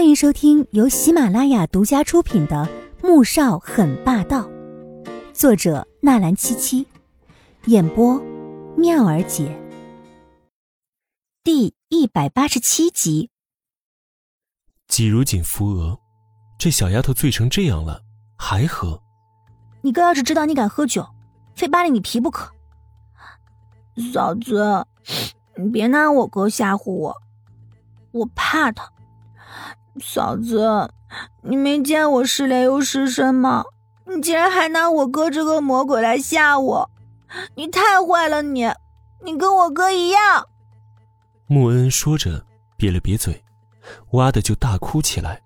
欢迎收听由喜马拉雅独家出品的《穆少很霸道》，作者纳兰七七，演播妙儿姐。第一百八十七集。季如锦扶额，这小丫头醉成这样了，还喝？你哥要是知道你敢喝酒，非扒了你皮不可。嫂子，你别拿我哥吓唬我，我怕他。嫂子，你没见我失恋又失身吗？你竟然还拿我哥这个魔鬼来吓我，你太坏了！你，你跟我哥一样。穆恩恩说着，瘪了瘪嘴，哇的就大哭起来。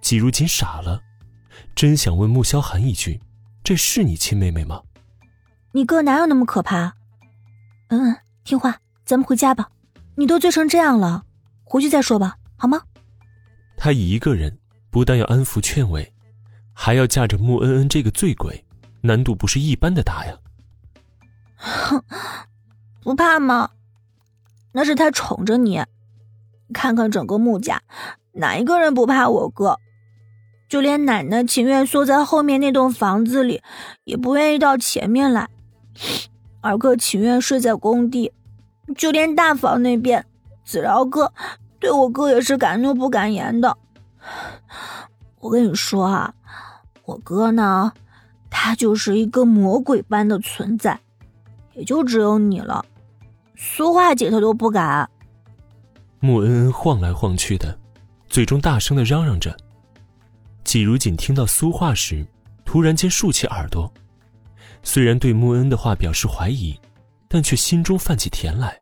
季如锦傻了，真想问穆萧寒一句：“这是你亲妹妹吗？”你哥哪有那么可怕？嗯嗯，听话，咱们回家吧。你都醉成这样了，回去再说吧，好吗？他一个人不但要安抚劝慰，还要架着穆恩恩这个醉鬼，难度不是一般的大呀。哼，不怕吗？那是他宠着你。看看整个穆家，哪一个人不怕我哥？就连奶奶情愿缩在后面那栋房子里，也不愿意到前面来。二哥情愿睡在工地，就连大房那边，子饶哥。对我哥也是敢怒不敢言的。我跟你说啊，我哥呢，他就是一个魔鬼般的存在，也就只有你了。苏画姐她都不敢。穆恩恩晃来晃去的，嘴中大声的嚷嚷着。季如锦听到苏话时，突然间竖起耳朵，虽然对穆恩的话表示怀疑，但却心中泛起甜来。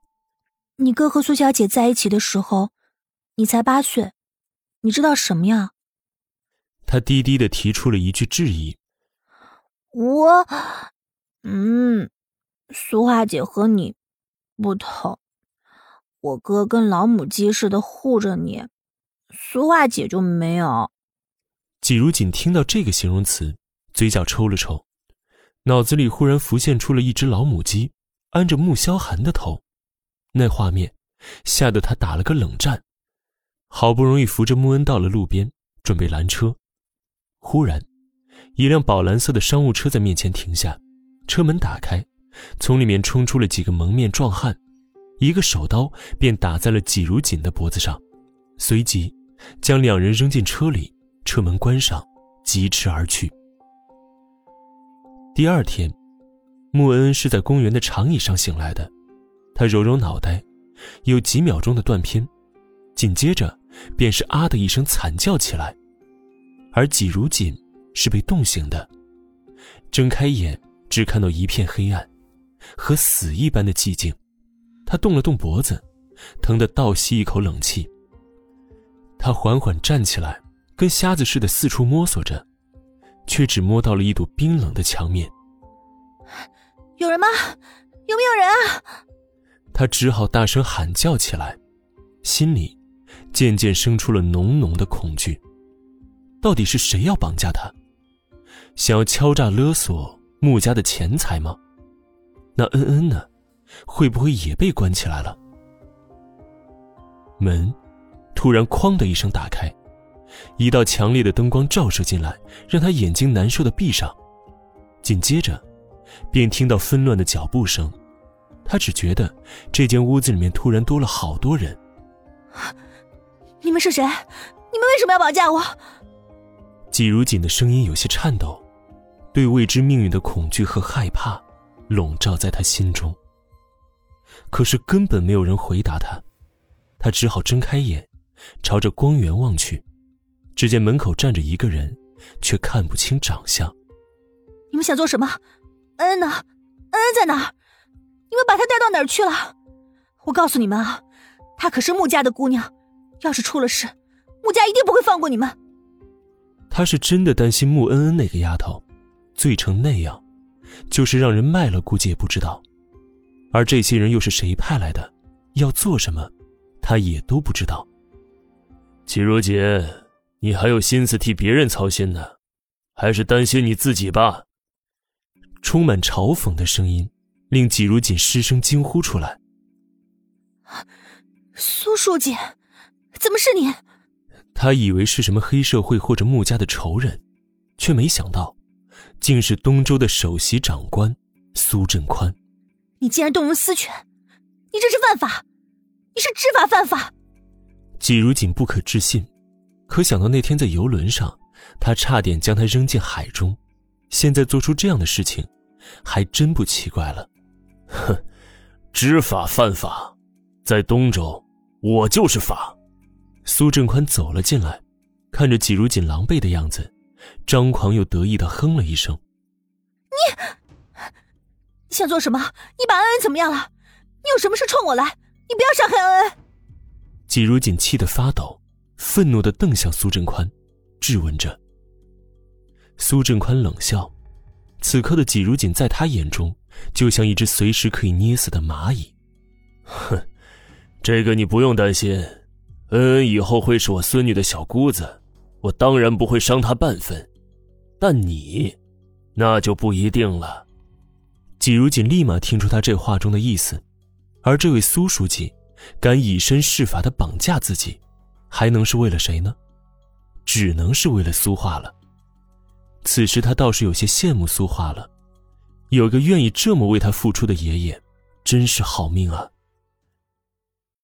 你哥和苏小姐在一起的时候。你才八岁，你知道什么呀？他低低的提出了一句质疑。我，嗯，苏化姐和你不同，我哥跟老母鸡似的护着你，苏化姐就没有。季如锦听到这个形容词，嘴角抽了抽，脑子里忽然浮现出了一只老母鸡安着穆萧寒的头，那画面吓得他打了个冷战。好不容易扶着穆恩到了路边，准备拦车，忽然，一辆宝蓝色的商务车在面前停下，车门打开，从里面冲出了几个蒙面壮汉，一个手刀便打在了季如锦的脖子上，随即将两人扔进车里，车门关上，疾驰而去。第二天，穆恩恩是在公园的长椅上醒来的，他揉揉脑袋，有几秒钟的断片，紧接着。便是啊的一声惨叫起来，而季如锦是被冻醒的，睁开眼只看到一片黑暗，和死一般的寂静。他动了动脖子，疼得倒吸一口冷气。他缓缓站起来，跟瞎子似的四处摸索着，却只摸到了一堵冰冷的墙面。有人吗？有没有人啊？他只好大声喊叫起来，心里。渐渐生出了浓浓的恐惧。到底是谁要绑架他？想要敲诈勒索穆家的钱财吗？那恩恩呢？会不会也被关起来了？门突然“哐”的一声打开，一道强烈的灯光照射进来，让他眼睛难受的闭上。紧接着，便听到纷乱的脚步声。他只觉得这间屋子里面突然多了好多人。你们是谁？你们为什么要绑架我？季如锦的声音有些颤抖，对未知命运的恐惧和害怕笼罩在他心中。可是根本没有人回答他，他只好睁开眼，朝着光源望去，只见门口站着一个人，却看不清长相。你们想做什么？恩恩呢？恩恩在哪儿？你们把她带到哪儿去了？我告诉你们啊，她可是穆家的姑娘。要是出了事，穆家一定不会放过你们。他是真的担心穆恩恩那个丫头醉成那样，就是让人卖了，估计也不知道。而这些人又是谁派来的，要做什么，他也都不知道。季如锦，你还有心思替别人操心呢，还是担心你自己吧？充满嘲讽的声音令季如锦失声惊呼出来：“苏书记！”怎么是你？他以为是什么黑社会或者穆家的仇人，却没想到，竟是东周的首席长官苏振宽。你竟然动用私权，你这是犯法，你是知法犯法。季如锦不可置信，可想到那天在游轮上，他差点将他扔进海中，现在做出这样的事情，还真不奇怪了。哼，知法犯法，在东周，我就是法。苏振宽走了进来，看着季如锦狼狈的样子，张狂又得意的哼了一声：“你，你想做什么？你把恩恩怎么样了？你有什么事冲我来？你不要伤害恩恩！”季如锦气得发抖，愤怒的瞪向苏振宽，质问着。苏振宽冷笑，此刻的季如锦在他眼中，就像一只随时可以捏死的蚂蚁。哼，这个你不用担心。恩恩以后会是我孙女的小姑子，我当然不会伤她半分。但你，那就不一定了。季如锦立马听出他这话中的意思，而这位苏书记，敢以身试法的绑架自己，还能是为了谁呢？只能是为了苏化了。此时他倒是有些羡慕苏化了，有个愿意这么为他付出的爷爷，真是好命啊。